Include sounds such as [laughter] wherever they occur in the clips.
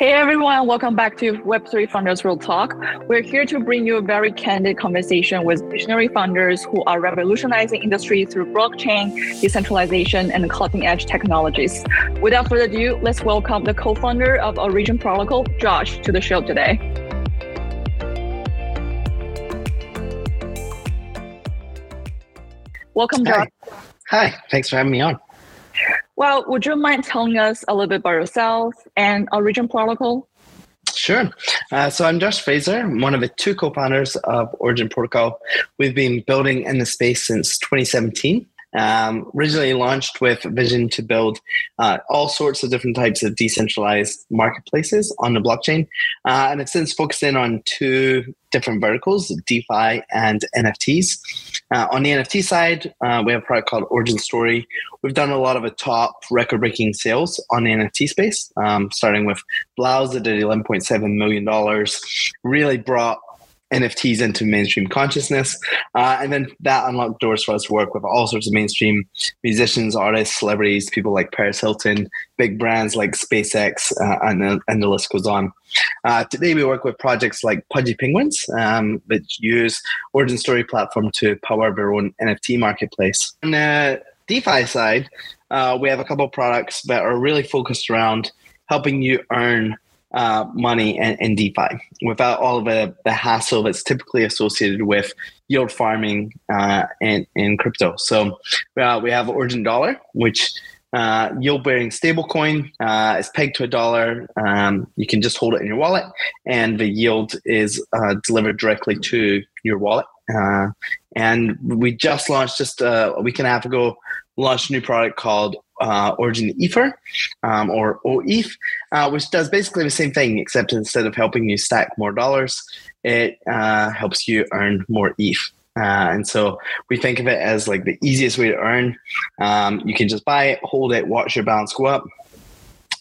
Hey everyone, welcome back to Web3 Founders Real Talk. We're here to bring you a very candid conversation with visionary founders who are revolutionizing industry through blockchain, decentralization, and cutting edge technologies. Without further ado, let's welcome the co-founder of Origin Protocol, Josh, to the show today. Welcome, Josh. Hi. Hi, thanks for having me on. Well, would you mind telling us a little bit about yourself and Origin Protocol? Sure. Uh, so I'm Josh Fraser, one of the two co-founders of Origin Protocol. We've been building in the space since 2017. Um, originally launched with a vision to build uh, all sorts of different types of decentralized marketplaces on the blockchain, uh, and have since focused in on two different verticals: DeFi and NFTs. Uh, on the NFT side, uh, we have a product called Origin Story. We've done a lot of the top record-breaking sales on the NFT space, um, starting with 3LAU's that did 11.7 million dollars. Really brought NFTs into mainstream consciousness. Uh, and then that unlocked doors for us to work with all sorts of mainstream musicians, artists, celebrities, people like Paris Hilton, big brands like SpaceX, uh, and, the, and the list goes on. Uh, today, we work with projects like Pudgy Penguins, um, that use Origin Story platform to power their own NFT marketplace. On the DeFi side, uh, we have a couple products that are really focused around helping you earn uh, money in DeFi without all of the, the hassle that's typically associated with yield farming uh, in, in crypto. So uh, we have Origin Dollar, which uh, yield bearing stablecoin uh, is pegged to a dollar. Um, you can just hold it in your wallet, and the yield is uh, delivered directly to your wallet. Uh, and we just launched just uh, a week and a half ago, launched a new product called uh, Origin Ether um, or OETH, uh, which does basically the same thing, except instead of helping you stack more dollars, it uh, helps you earn more ETH. Uh, and so we think of it as like the easiest way to earn. Um, you can just buy it, hold it, watch your balance go up.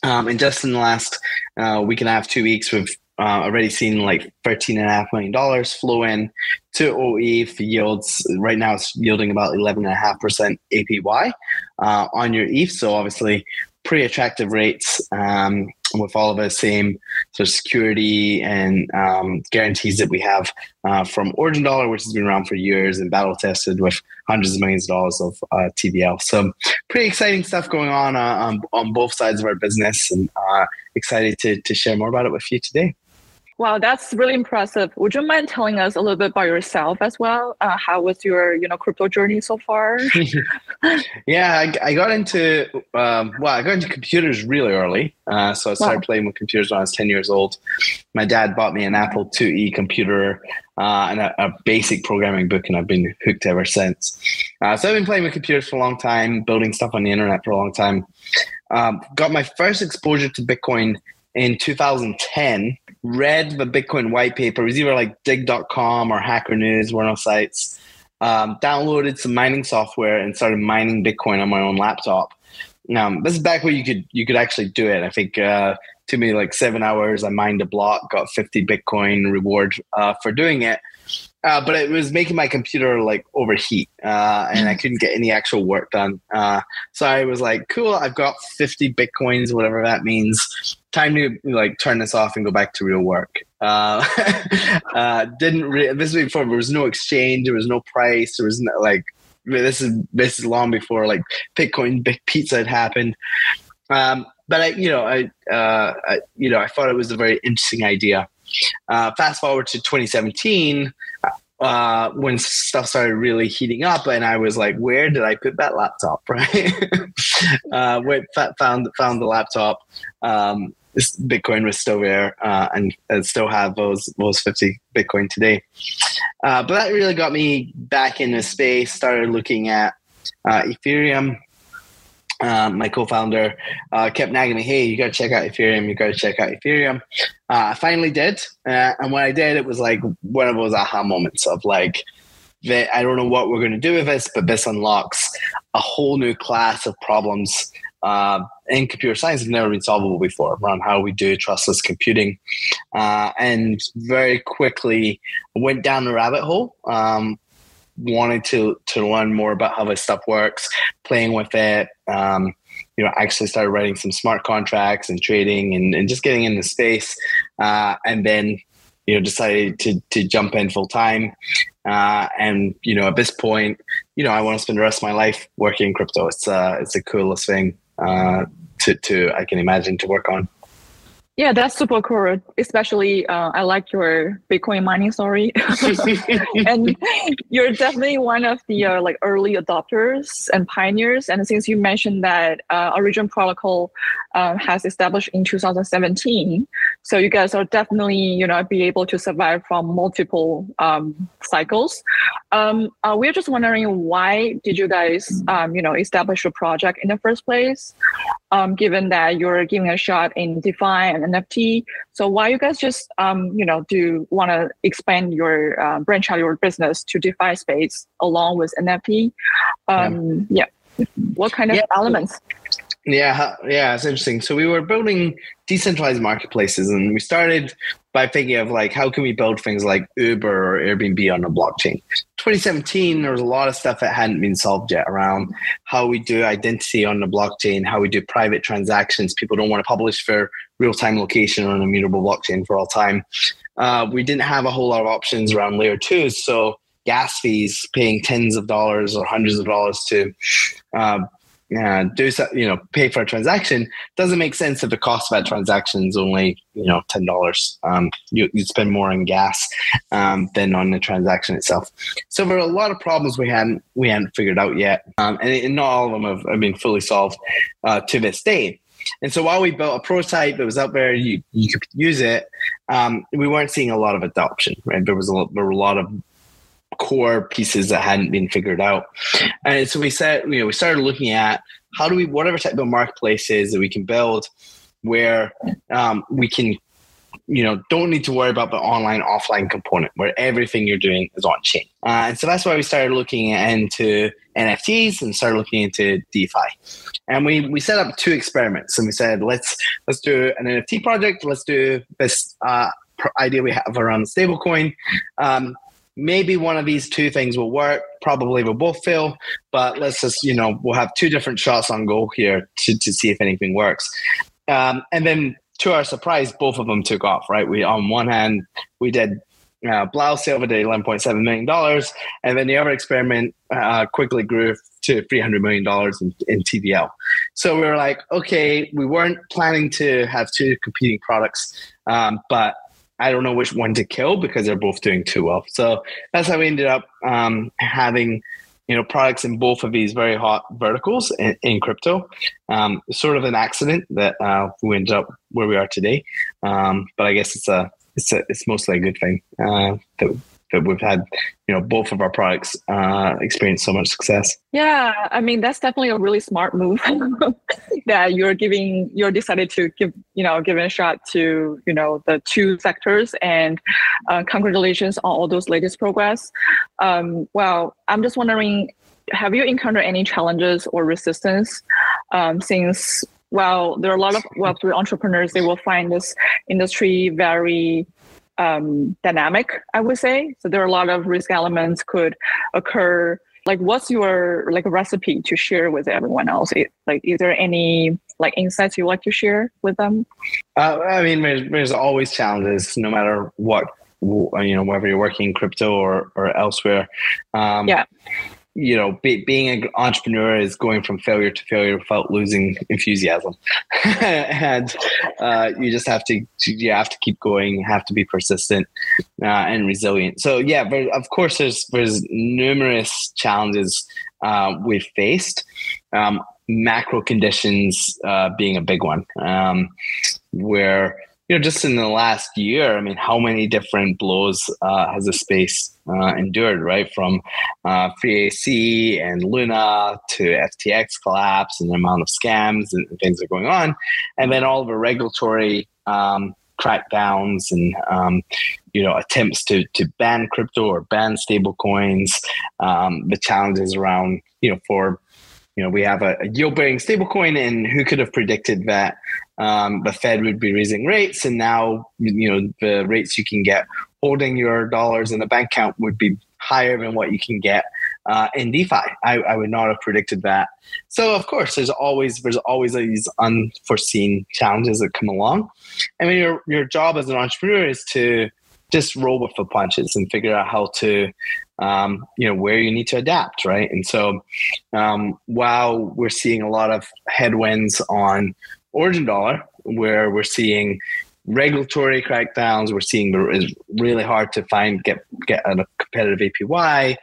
Um, and just in the last uh, week and a half, two weeks, we've uh, already seen like $13.5 million flow in to OETH yields. Right now, it's yielding about 11.5% APY uh, on your ETH. So, obviously, pretty attractive rates um, with all of the same sort of security and um, guarantees that we have uh, from Origin Dollar, which has been around for years and battle tested with hundreds of millions of dollars of uh, TVL. So, pretty exciting stuff going on uh, on, on both sides of our business, and uh, excited to, to share more about it with you today. Wow, that's really impressive. Would you mind telling us a little bit about yourself as well? Uh, how was your, you know, crypto journey so far? [laughs] yeah, I, I, got into um, well, I got into computers really early. Uh, so I started wow. playing with computers when I was ten years old. My dad bought me an Apple IIe computer uh, and a, a, basic programming book, and I've been hooked ever since. Uh, so I've been playing with computers for a long time, building stuff on the internet for a long time. Um, got my first exposure to Bitcoin in 2010 read the Bitcoin white paper. It was either like digg.com or Hacker News, one of those sites. Um, downloaded some mining software and started mining Bitcoin on my own laptop. Um, this is back where you could you could actually do it. I think uh, took me like seven hours. I mined a block, got 50 Bitcoin reward uh, for doing it. Uh, but it was making my computer like overheat uh, and I couldn't get any actual work done. Uh, so I was like, cool, I've got 50 Bitcoins, whatever that means. Time to like turn this off and go back to real work. Uh, [laughs] uh, didn't re- this was before there was no exchange, there was no price, there was no, like this is this is long before like Bitcoin big pizza had happened. Um, but I, you know, I, uh, I, you know, I thought it was a very interesting idea. Uh, fast forward to 2017, uh, when stuff started really heating up, and I was like, "Where did I put that laptop?" [laughs] Right? uh, went, found found the laptop. Um, Bitcoin was still there, uh, and, and still have those those 50 Bitcoin today. Uh, but that really got me back in the space. Started looking at uh, Ethereum uh, my co-founder uh, kept nagging me, "Hey, you got to check out Ethereum. You got to check out Ethereum." Uh, I finally did, uh, and when I did, it was like one of those aha moments of like, that I don't know what we're going to do with this, but this unlocks a whole new class of problems uh, in computer science have never been solvable before around how we do trustless computing, uh, and very quickly went down the rabbit hole. Um, wanted to to learn more about how this stuff works, playing with it, um, you know, actually started writing some smart contracts and trading and, and just getting in the space. Uh, and then, you know, decided to, to jump in full time. Uh, and, you know, at this point, you know, I want to spend the rest of my life working in crypto. It's, uh, it's the coolest thing uh, to, to, I can imagine to work on. Yeah, that's super cool. Especially, uh, I like your Bitcoin mining story, [laughs] and you're definitely one of the uh, like early adopters and pioneers. And since you mentioned that uh, Origin Protocol uh, has established in 2017, so you guys are definitely you know be able to survive from multiple um, cycles. Um, uh, we're just wondering why did you guys um, you know establish a project in the first place? Um, given that you're giving a shot in DeFi and NFT. So why you guys just um, you know do want to expand your uh, branch out your business to DeFi space along with NFT? Um, yeah. yeah. What kind of yeah. elements? Yeah, yeah, it's interesting. So we were building decentralized marketplaces, and we started by thinking of like how can we build things like Uber or Airbnb on the blockchain. 2017, there was a lot of stuff that hadn't been solved yet around how we do identity on the blockchain, how we do private transactions. People don't want to publish their real-time location on a mutable blockchain for all time. Uh, we didn't have a whole lot of options around layer two, so gas fees, paying tens of dollars or hundreds of dollars to uh, uh, do so, you know pay for a transaction doesn't make sense if the cost of that transaction is only you know ten dollars. Um, you you spend more on gas um, than on the transaction itself. So there are a lot of problems we hadn't we hadn't figured out yet, um, and, and, not all of them have, have been fully solved uh, to this day. And so while we built a prototype that was out there, you, you could use it, um, we weren't seeing a lot of adoption, right? There was a, there were a lot of core pieces that hadn't been figured out. And so we said, you know, we started looking at how do we, whatever type of marketplaces that we can build where um, we can, you know, don't need to worry about the online offline component where everything you're doing is on chain. Uh, and so that's why we started looking into NFTs and started looking into DeFi. And we, we set up two experiments and we said, let's, let's do an NFT project. Let's do this uh, idea we have around stablecoin. Um, maybe one of these two things will work. Probably will both fail, but let's just, you know, we'll have two different shots on goal here to, to see if anything works. Um, and then to our surprise, both of them took off, right? We, on one hand, we did uh, 3LAU Silver did $11.7 million. And then the other experiment uh, quickly grew to $300 million in, in TVL. So we were like, okay, we weren't planning to have two competing products, um, but I don't know which one to kill because they're both doing too well. So that's how we ended up um, having you know products in both of these very hot verticals in, in crypto. Um, sort of an accident that uh, we ended up where we are today, um, but I guess it's a it's a, it's mostly a good thing uh, that that we've had, you know, both of our products uh, experience so much success. Yeah, I mean that's definitely a really smart move [laughs] that you're giving. You're decided to give, you know, give a shot to, you know, the two sectors. And uh, congratulations on all those latest progress. Um, well, I'm just wondering, have you encountered any challenges or resistance um, since? Well, there are a lot of Web3 entrepreneurs. They will find this industry very um, dynamic, I would say. So there are a lot of risk elements could occur. Like, what's your like a recipe to share with everyone else? Like, is there any like insights you like to share with them? Uh, I mean, there's, there's always challenges, no matter what you know, whether you're working in crypto or or elsewhere. Um, yeah you know, be, being an entrepreneur is going from failure to failure without losing enthusiasm, [laughs] and uh, you just have to you have to keep going, have to be persistent uh, and resilient. So yeah, but of course, there's there's numerous challenges uh, we've faced. Um, macro conditions uh, being a big one, um, where you know, just in the last year, I mean, how many different blows uh, has the space uh, endured, right? From uh, 3AC and Luna to FTX collapse and the amount of scams and, things that are going on, and then all of the regulatory um, crackdowns and um, you know attempts to to ban crypto or ban stablecoins, um, the challenges around you know for you know we have a, a yield bearing stablecoin, and who could have predicted that um, the Fed would be raising rates, and now you know the rates you can get holding your dollars in the bank account would be higher than what you can get uh, in DeFi. I, I, would not have predicted that. So of course, there's always there's always these unforeseen challenges that come along. I mean, your your job as an entrepreneur is to just roll with the punches and figure out how to um, you know where you need to adapt right? And so um, while we're seeing a lot of headwinds on origin dollar where we're seeing regulatory crackdowns we're seeing it's really hard to find get get a competitive apy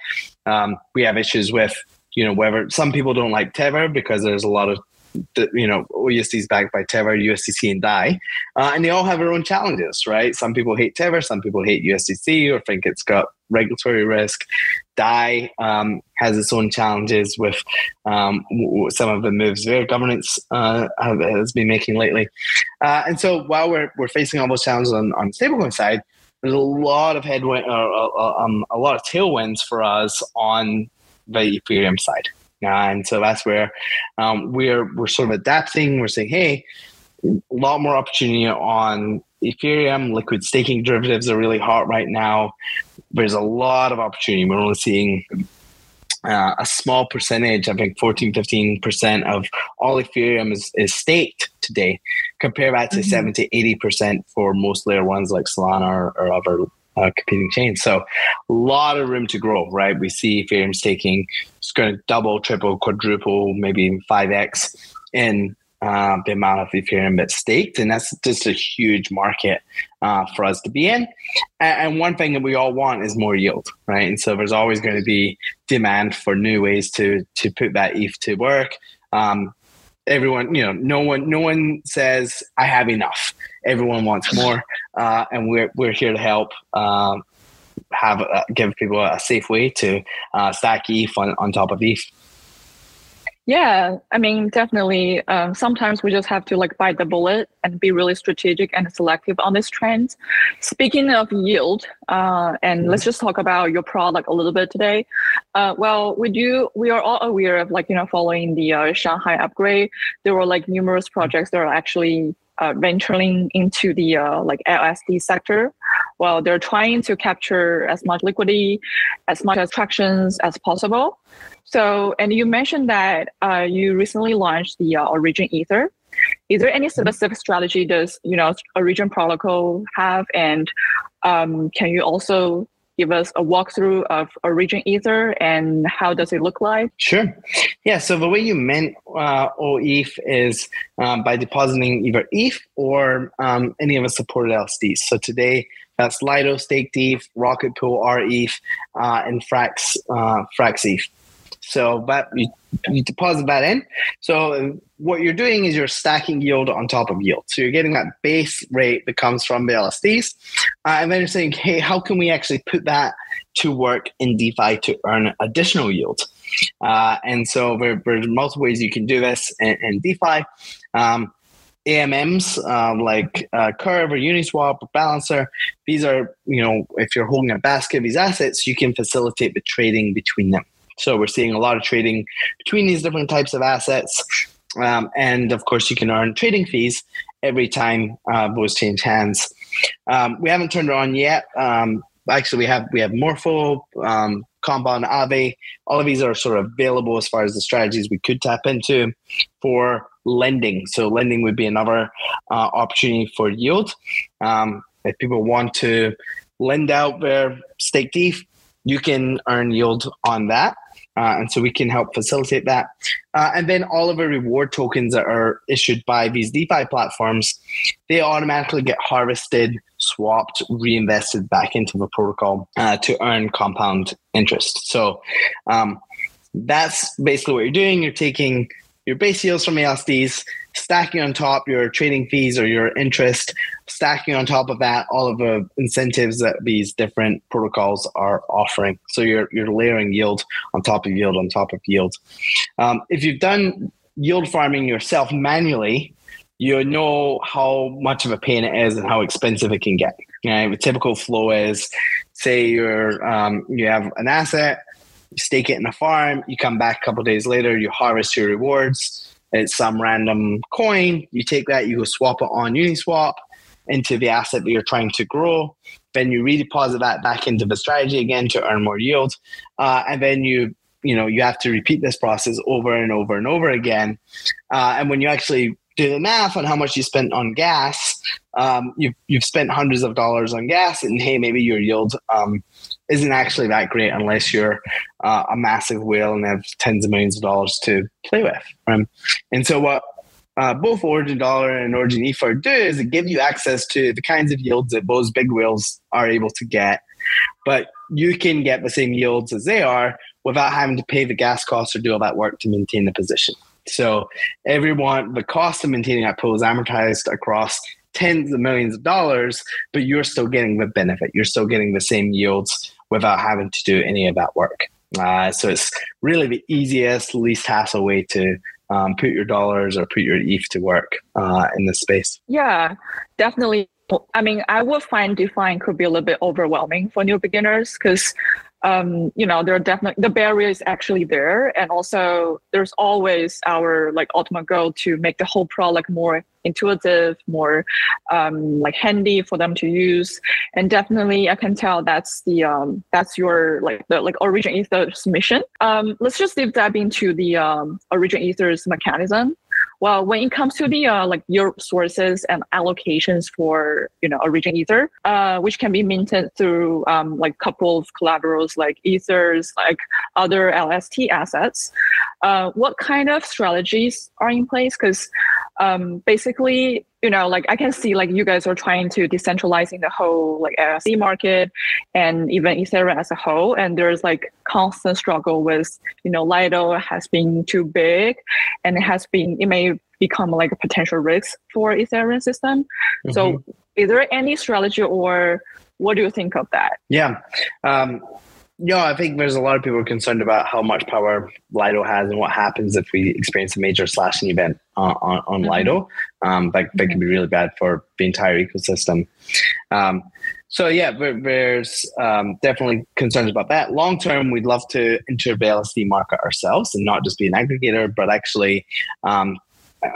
um, we have issues with you know whether some people don't like tether because there's a lot of the, you know, USD is backed by Tether, USDC, and DAI, uh, and they all have their own challenges, right? Some people hate Tether, some people hate USDC, or think it's got regulatory risk. DAI um, has its own challenges with um, some of the moves their governance uh, has been making lately. Uh, and so while we're, we're facing all those challenges on, on the stablecoin side, there's a lot of headwind, uh, um, a lot of tailwinds for us on the Ethereum side. And so that's where um, we're we're sort of adapting. We're saying, hey, a lot more opportunity on Ethereum. Liquid staking derivatives are really hot right now. There's a lot of opportunity. We're only seeing uh, a small percentage, I think 14, 15% of all Ethereum is, is staked today. Compare that to mm-hmm. 70, 80% for most layer ones like Solana or, or other uh, competing chains. So a lot of room to grow, right? We see Ethereum staking it's going to double, triple, quadruple, maybe 5x in uh, the amount of Ethereum that's staked. And that's just a huge market uh, for us to be in. And, and, one thing that we all want is more yield, right? And so there's always going to be demand for new ways to, to put that ETH to work. Um, everyone, you know, no one, no one says I have enough. Everyone wants more, uh, and we're we're here to help. Um, have uh, give people a safe way to uh, stack ETH on, on top of ETH. Yeah, I mean, definitely. Um, sometimes we just have to like bite the bullet and be really strategic and selective on this trend. Speaking of yield, uh, and let's just talk about your product a little bit today. Uh, well, we do. We are all aware of like you know following the uh, Shanghai upgrade. There were like numerous projects that are actually uh, venturing into the uh, like LSD sector. Well, they're trying to capture as much liquidity, as much attractions as possible. So, and you mentioned that uh, you recently launched the uh, Origin Ether. Is there any specific strategy does you know Origin protocol have, and um, can you also give us a walkthrough of Origin Ether and how does it look like? Sure. Yeah. So the way you mint uh, OETH is um, by depositing either ETH or um, any of the supported LSDs. So today that's Lido Staked ETH, Rocket Pool RETH, uh, and Frax uh, Frax ETH. So that you, you deposit that in. So what you're doing is you're stacking yield on top of yield. So you're getting that base rate that comes from the LSDs. Uh, and then you're saying, hey, how can we actually put that to work in DeFi to earn additional yield? Uh, and so there, there's multiple ways you can do this in, in DeFi. Um, AMMs uh, like uh, Curve or Uniswap or Balancer. These are, you know, if you're holding a basket of these assets, you can facilitate the trading between them. So we're seeing a lot of trading between these different types of assets. Um, and of course, you can earn trading fees every time uh, those change hands. Um, we haven't turned it on yet. Um, actually, we have we have Morpho, um, Compound, Aave. All of these are sort of available as far as the strategies we could tap into for lending. So lending would be another uh, opportunity for yield. Um, if people want to lend out their stake ETH, you can earn yield on that. Uh, and so we can help facilitate that. Uh, and then all of the reward tokens that are issued by these DeFi platforms, they automatically get harvested, swapped, reinvested back into the protocol uh, to earn compound interest. So um, that's basically what you're doing. You're taking your base yields from LSDs, stacking on top your trading fees or your interest, stacking on top of that all of the incentives that these different protocols are offering. So you're you're layering yield on top of yield on top of yield. Um, if you've done yield farming yourself manually, you know how much of a pain it is and how expensive it can get. Okay? The typical flow is, say you're um, you have an asset, you stake it in a farm, you come back a couple days later, you harvest your rewards. It's some random coin. You take that, you go swap it on Uniswap into the asset that you're trying to grow. Then you redeposit that back into the strategy again to earn more yield. Uh, and then you you know you have to repeat this process over and over and over again. Uh, and when you actually do the math on how much you spent on gas, um, you've you've spent hundreds of dollars on gas, and hey, maybe your yield um, isn't actually that great unless you're uh, a massive whale and have tens of millions of dollars to play with. Um, and so what uh, both Origin Dollar and Origin ETHER do is it give you access to the kinds of yields that those big whales are able to get, but you can get the same yields as they are without having to pay the gas costs or do all that work to maintain the position. So everyone, the cost of maintaining that pool is amortized across tens of millions of dollars, but you're still getting the benefit. You're still getting the same yields without having to do any of that work. Uh, so it's really the easiest, least hassle way to um, put your dollars or put your ETH to work uh, in this space. Yeah, definitely. I mean, I would find DeFi could be a little bit overwhelming for new beginners because um, you know, there are definitely the barrier is actually there, and also there's always our like ultimate goal to make the whole product more intuitive, more um, like handy for them to use. And definitely, I can tell that's the um, that's your like the like Origin Ether's mission. Um, let's just dive into the um, Origin Ether's mechanism. Well, when it comes to the uh, like your sources and allocations for you know Origin Ether, uh, which can be minted through um, like couple of collaterals like Ethers, like other LST assets, uh, what kind of strategies are in place? Because um, basically, you know, like I can see like you guys are trying to decentralizing the whole like LST market and even Ethereum as a whole. And there's like constant struggle with, you know, Lido has been too big and it has been, it may become like a potential risk for Ethereum system. Mm-hmm. So is there any strategy or what do you think of that? Yeah. Um, yeah, I think there's a lot of people concerned about how much power Lido has and what happens if we experience a major slashing event on, on, on mm-hmm. Lido. Um, that, that can be really bad for the entire ecosystem. Um, so yeah, there, there's um, definitely concerns about that. Long term, we'd love to enter the LST market ourselves and not just be an aggregator, but actually um,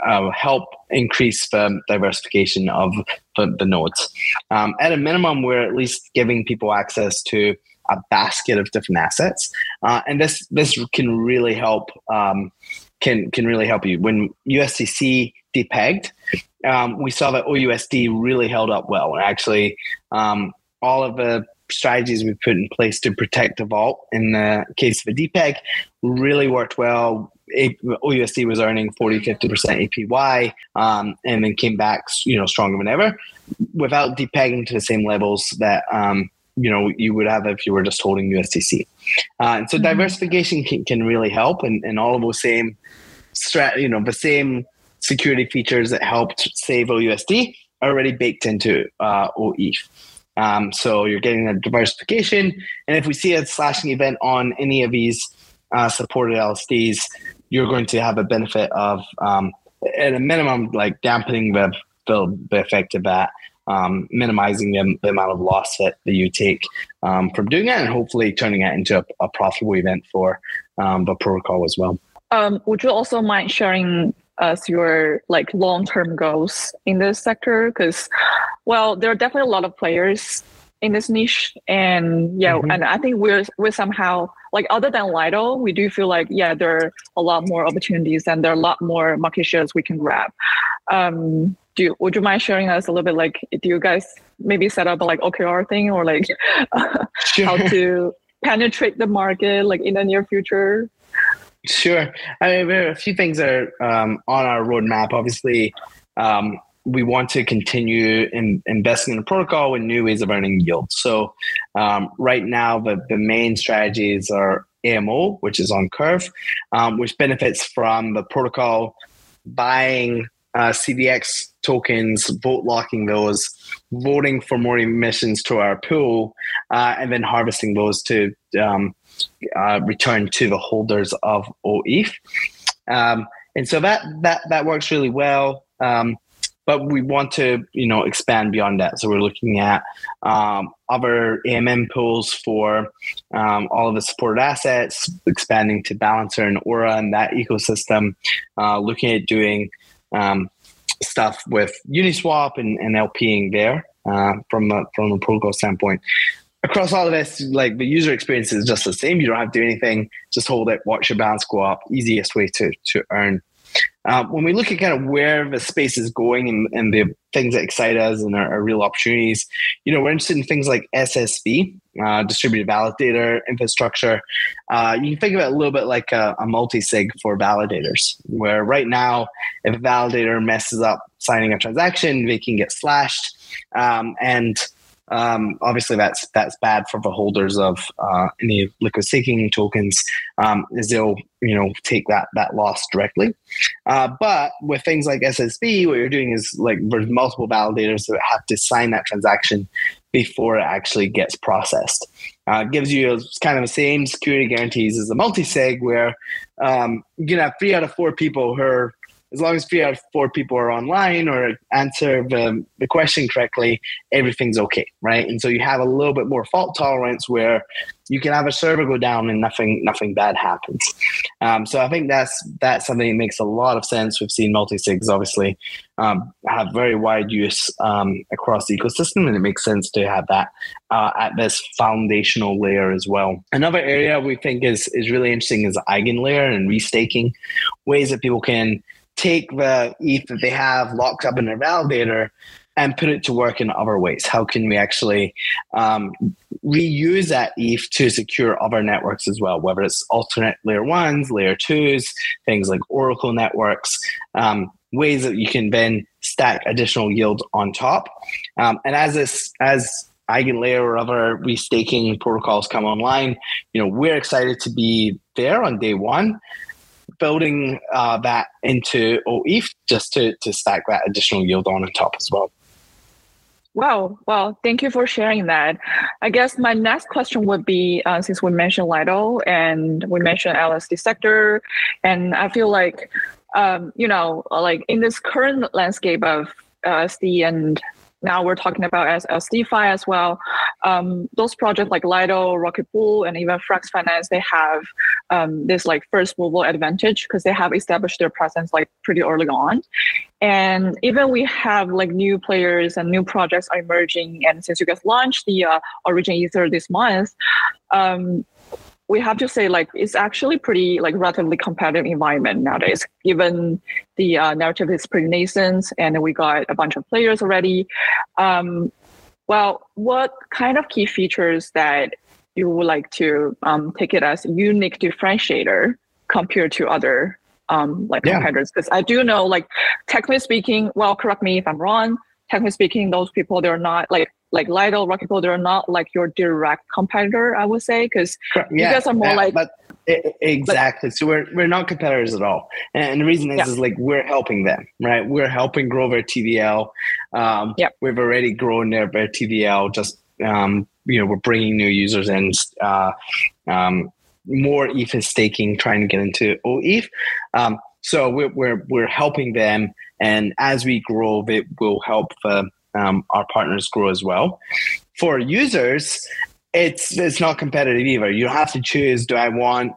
uh, help increase the diversification of the, the nodes. Um, at a minimum, we're at least giving people access to a basket of different assets, uh, and this this can really help um, can can really help you when USDC depegged. Um, we saw that OUSD really held up well, actually, um, all of the strategies we put in place to protect the vault in the case of a depeg really worked well. OUSD was earning 40, 50% APY um, and then came back, you know, stronger than ever without depegging to the same levels that um, you know you would have if you were just holding USDC. Uh, and so mm-hmm. diversification can, can really help, and, and all of those same strat, you know, the same security features that helped save OUSD are already baked into uh. Um, so you're getting a diversification, and if we see a slashing event on any of these uh, supported LSTs, you're going to have a benefit of, um, at a minimum, like dampening the the, the effect of that um, minimizing the, the, amount of loss that, that you take um, from doing that and hopefully turning it into a, a profitable event for um, the protocol as well. Um, would you also mind sharing us your like long-term goals in this sector? Because, well, there are definitely a lot of players in this niche and yeah mm-hmm. and i think we're we're somehow like other than lido we do feel like yeah there are a lot more opportunities and there are a lot more market shares we can grab um do you, would you mind sharing us a little bit like do you guys maybe set up a like okr thing or like [laughs] sure. how to penetrate the market like in the near future sure i mean there are a few things are um, on our roadmap obviously um, we want to continue in, investing in the protocol with new ways of earning yield. So um, right now, the, the main strategies are AMO, which is on Curve, um, which benefits from the protocol buying uh, CVX tokens, vote locking those, voting for more emissions to our pool, uh, and then harvesting those to um, uh, return to the holders of OETH. Um, and so that that that works really well. Um, but we want to you know expand beyond that so we're looking at um, other AMM pools for um, all of the supported assets expanding to balancer and aura and that ecosystem uh, looking at doing um, stuff with uniswap and, and lping there uh, from a, from a protocol standpoint across all of this, like the user experience is just the same. You don't have to do anything. Just hold it, watch your balance go up. Easiest way to to earn. Uh, when we look at kind of where the space is going and, and the things that excite us and are, real opportunities, you know, we're interested in things like SSV, uh, distributed validator infrastructure. Uh, you can think of it a little bit like a, a multi-sig for validators, where right now, if a validator messes up signing a transaction, they can get slashed. Um, and um, obviously, that's that's bad for the holders of uh, any liquid staking tokens, um, as they'll you know take that that loss directly. Uh, but with things like SSV, what you're doing is like there's multiple validators that have to sign that transaction before it actually gets processed. Uh, gives you kind of the same security guarantees as a multi-sig, where um, you can have three out of four people who are as long as three out of four people are online or answer the, the question correctly, everything's okay, right? And so you have a little bit more fault tolerance where you can have a server go down and nothing nothing bad happens. Um, so I think that's that's something that makes a lot of sense. We've seen multi-sigs obviously um, have very wide use um, across the ecosystem, and it makes sense to have that uh, at this foundational layer as well. Another area we think is is really interesting is eigenlayer and restaking, ways that people can take the ETH that they have locked up in their validator and put it to work in other ways? How can we actually um, reuse that ETH to secure other networks as well, whether it's alternate layer ones, layer twos, things like Oracle networks, um, ways that you can then stack additional yield on top. Um, and as this, as Eigenlayer or other restaking protocols come online, you know, we're excited to be there on day one building uh, that into OETH just to, to stack that additional yield on top as well. Wow. Well, thank you for sharing that. I guess my next question would be uh, since we mentioned Lido and we mentioned LSD sector, and I feel like, um, you know, like in this current landscape of LSD and now we're talking about LSDFi as well. Um, those projects like Lido, Rocket Pool, and even Frax Finance, they have um, this like first mover advantage because they have established their presence like pretty early on. And even we have like new players and new projects are emerging. And since you guys launched the uh, Origin Ether this month, um, we have to say like it's actually pretty like relatively competitive environment nowadays. Given the uh, narrative is pretty nascent and we got a bunch of players already um, well what kind of key features that you would like to um, take it as unique differentiator compared to other um, like yeah. competitors? Because i do know like technically speaking well correct me if i'm wrong. Technically speaking those people they're not like like Lido, Rocket Pool, they're not like your direct competitor, I would say, because yeah, you guys are more yeah, like. But exactly. But, so we're we're not competitors at all, and the reason is yeah. is like we're helping them, right? We're helping grow their TVL. Um, yeah, we've already grown their, their TVL. Just um, you know, we're bringing new users in. Uh, um, more ETH is staking, trying to get into OETH. Um, so we're, we're we're helping them, and as we grow, it will help the um, our partners grow as well. For users, it's it's not competitive either. You have to choose: do I want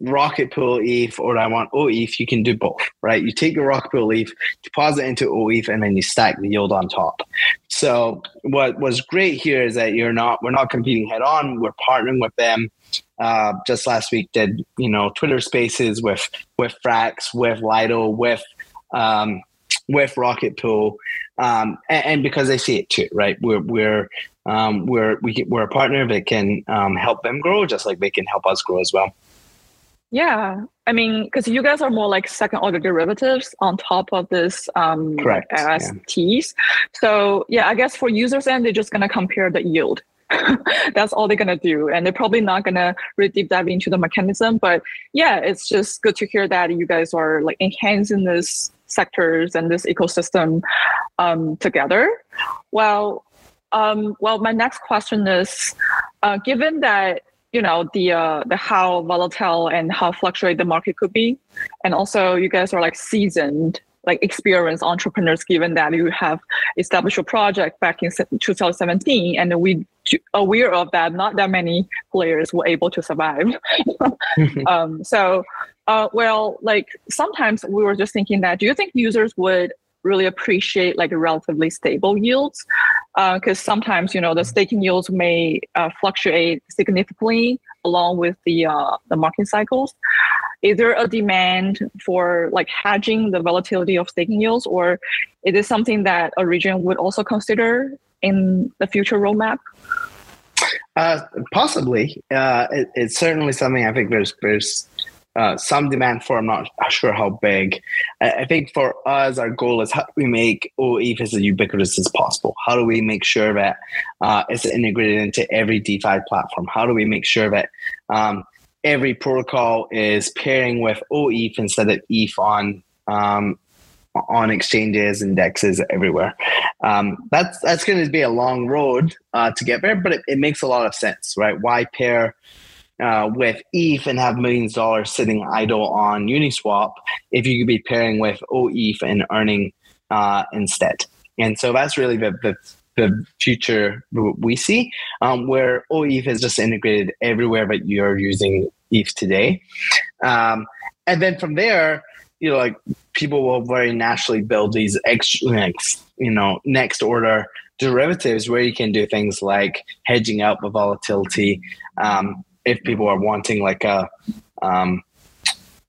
Rocket Pool ETH or do I want OETH? You can do both, right? You take your Rocket Pool ETH, deposit into OETH, and then you stack the yield on top. So what was great here is that you're not we're not competing head on. We're partnering with them. Uh, just last week did you know Twitter Spaces with with Frax, with Lido, with um, with Rocket Pool, um, and, and, because they see it too, right? We're we're um, we're we, we're a partner that can um, help them grow, just like they can help us grow as well. Yeah, I mean, because you guys are more like second order derivatives on top of this um, Correct. LSTs. Yeah. So yeah, I guess for users end, they're just gonna compare the yield. [laughs] That's all they're gonna do, and they're probably not gonna really deep dive into the mechanism. But yeah, it's just good to hear that you guys are like enhancing this sectors and this ecosystem um, together. Well, um, well, my next question is, uh, given that you know the uh, the how volatile and how fluctuate the market could be, and also you guys are like seasoned like experienced entrepreneurs given that you have established a project back in 2017 and we aware of that not that many players were able to survive. [laughs] Um, so uh, well, like sometimes we were just thinking that do you think users would really appreciate like relatively stable yields? Because uh, sometimes you know the staking yields may uh, fluctuate significantly along with the uh, the market cycles. Is there a demand for like hedging the volatility of staking yields, or is it something that Origin would also consider in the future roadmap? Uh, possibly. Uh, it, it's certainly something I think there's there's uh, some demand for. I'm not sure how big. I, I, think for us, our goal is how do we make OETH as ubiquitous as possible? How do we make sure that uh, it's integrated into every DeFi platform? How do we make sure that um, every protocol is pairing with OETH instead of ETH on um, on exchanges, indexes everywhere. Um, that's that's going to be a long road uh, to get there, but it, it, makes a lot of sense, right? Why pair uh, with ETH and have millions of dollars sitting idle on Uniswap if you could be pairing with OETH and earning uh, instead? And so that's really the, the the future we see, um, where OETH is just integrated everywhere that you're using ETH today. Um, and then from there, you know, like people will very naturally build these extra, next, you know, next order derivatives where you can do things like hedging out the volatility. Um, if people are wanting like a, um,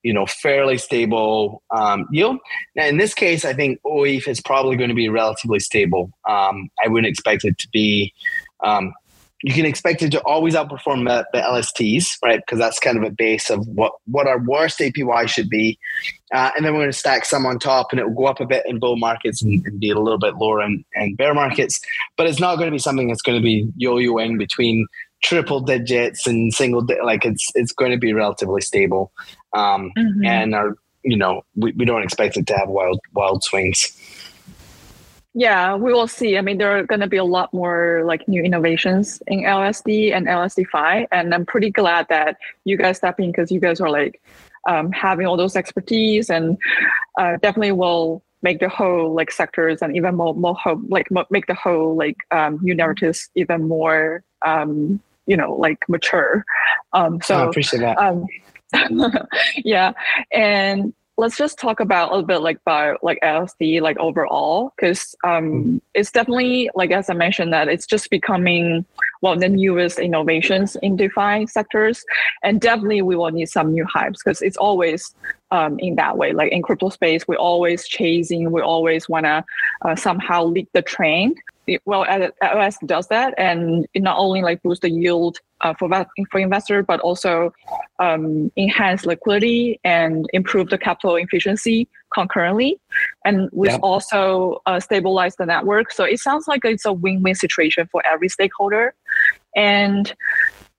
you know, fairly stable um, yield. Now, in this case, I think OETH is probably going to be relatively stable. Um, I wouldn't expect it to be um, you can expect it to always outperform the, the LSTs, right? Because that's kind of a base of what what our worst APY should be, uh, and then we're going to stack some on top, and it will go up a bit in bull markets and, and be a little bit lower in, in bear markets. But it's not going to be something that's going to be yo-yoing between triple digits and single di- like it's it's going to be relatively stable, um, mm-hmm. and our you know we, we don't expect it to have wild wild swings. Yeah, we will see. I mean, there are going to be a lot more like new innovations in LSD and LSDFi, and I'm pretty glad that you guys step in because you guys are like um, having all those expertise and uh, definitely will make the whole like sectors and even more more whole, like make the whole like um, new narratives even more um, you know like mature. Um, so I appreciate that. Um, [laughs] yeah, and let's just talk about a little bit like about like LSD like overall because um, mm-hmm. it's definitely like as I mentioned that it's just becoming well the newest innovations in DeFi sectors and definitely we will need some new hypes because it's always um, in that way. Like in crypto space we're always chasing we always want to uh, somehow lead the train. Well LS does that and it not only like boost the yield uh, for for investor, but also um, enhance liquidity and improve the capital efficiency concurrently, and we've also uh, stabilized the network. So it sounds like it's a win-win situation for every stakeholder, and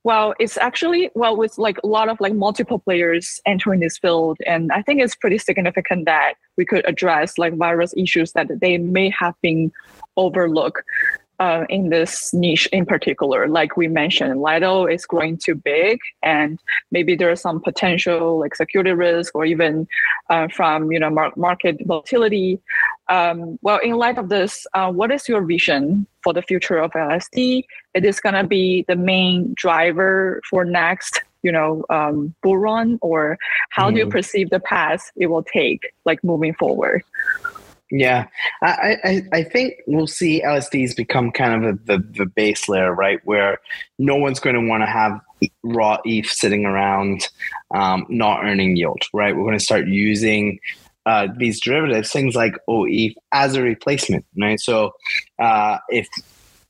well it's actually well with like a lot of like multiple players entering this field and i think it's pretty significant that we could address like various issues that they may have been overlooked uh, in this niche in particular. Like we mentioned, Lido is growing too big, and maybe there is some potential like security risk or even uh, from you know mar- market volatility. Um, well, in light of this, uh, what is your vision for the future of LSD? It is going to be the main driver for next you know um, bull run, or how mm. do you mm. perceive the path it will take, like moving forward? Yeah, I, I, I think we'll see LSDs become kind of a, the, the base layer, right? Where no one's going to want to have raw ETH sitting around um, not earning yield, right? We're going to start using uh, these derivatives, things like OETH, as a replacement, right? So uh, if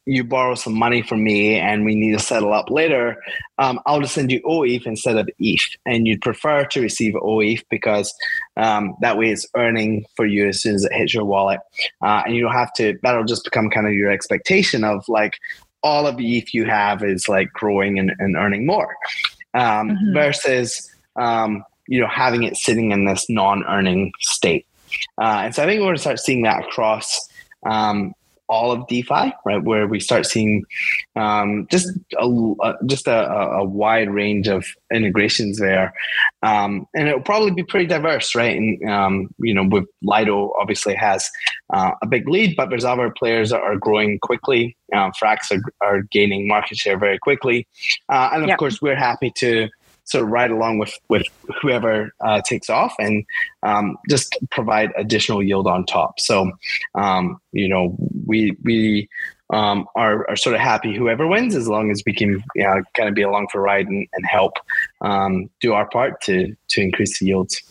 you borrow some money from me and we need to settle up later, um, I'll just send you OETH instead of ETH. And you'd prefer to receive OETH because um, that way it's earning for you as soon as it hits your wallet. Uh, and you don't have to, that'll just become kind of your expectation of like all of the ETH you have is like growing and, and earning more um, mm-hmm. versus, um, you know, having it sitting in this non earning state. Uh, and so I think we're going to start seeing that across um, all of DeFi, right? Where we start seeing um, just a, just a, a, wide range of integrations there, um, and it'll probably be pretty diverse, right? And um, you know, with Lido obviously has uh, a big lead, but there's other players that are growing quickly. Uh, Frax are, are gaining market share very quickly, uh, and of yep. course, we're happy to sort of ride along with with whoever uh, takes off and um, just provide additional yield on top. So um, you know we we um, are, are sort of happy whoever wins as long as we can you know, kind of be along for a ride and, and help um, do our part to to increase the yields.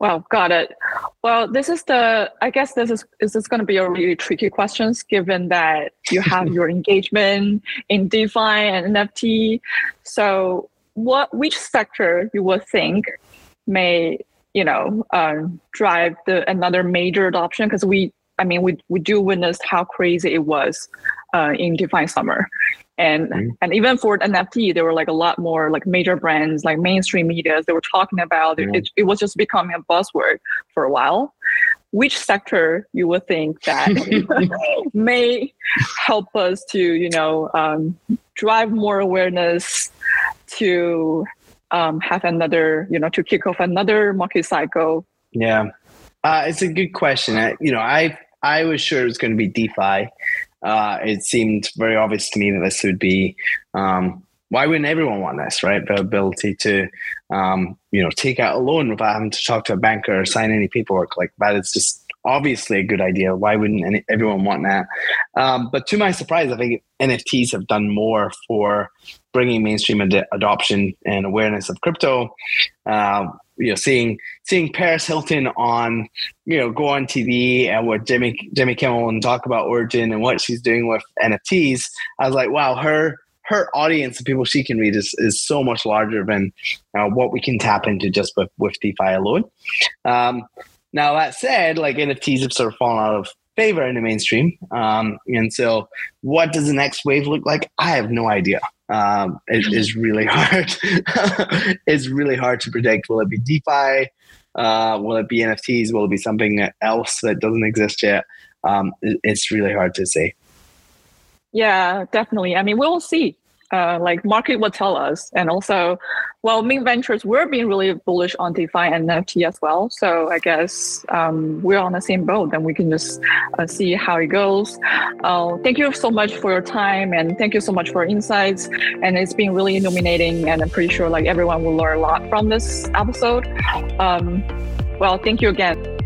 Wow, got it. Well, this is the. I guess this is is this going to be a really tricky questions given that you have [laughs] your engagement in DeFi and NFT. So, what which sector you would think may you know um, drive the another major adoption? Because we, I mean, we we do witness how crazy it was uh, in DeFi summer, and mm-hmm. and even for nft there were like a lot more like major brands like mainstream media they were talking about mm-hmm. it, it was just becoming a buzzword for a while which sector you would think that [laughs] [laughs] may help us to you know um, drive more awareness to um, have another you know to kick off another market cycle yeah uh, it's a good question I, you know i i was sure it was going to be defi uh, it seemed very obvious to me that this would be um, why wouldn't everyone want this, right? The ability to, um, you know, take out a loan without having to talk to a banker or sign any paperwork like that. It's just obviously a good idea. Why wouldn't any, everyone want that? Um, but to my surprise, I think NFTs have done more for bringing mainstream ad- adoption and awareness of crypto. Uh, you know, seeing seeing Paris Hilton on, you know, go on TV and what Jimmy Jimmy Kimmel and talk about Origin and what she's doing with NFTs, I was like, wow, her her audience of people she can read is, is so much larger than uh, what we can tap into just with, with DeFi alone. Um, now that said, like NFTs have sort of fallen out of favor in the mainstream, um, and so what does the next wave look like? I have no idea um, it is really [laughs] hard. [laughs] it's really hard to predict. Will it be DeFi? Uh, will it be NFTs? Will it be something else that doesn't exist yet? Um, it's really hard to say. Yeah, definitely. I mean, we'll see uh, like market will tell us. And also, well, Mint Ventures, we're being really bullish on DeFi and NFT as well. So I guess um, we're on the same boat and we can just uh, see how it goes. Uh, thank you so much for your time and thank you so much for insights. And it's been really illuminating and I'm pretty sure like everyone will learn a lot from this episode. Um, well, thank you again.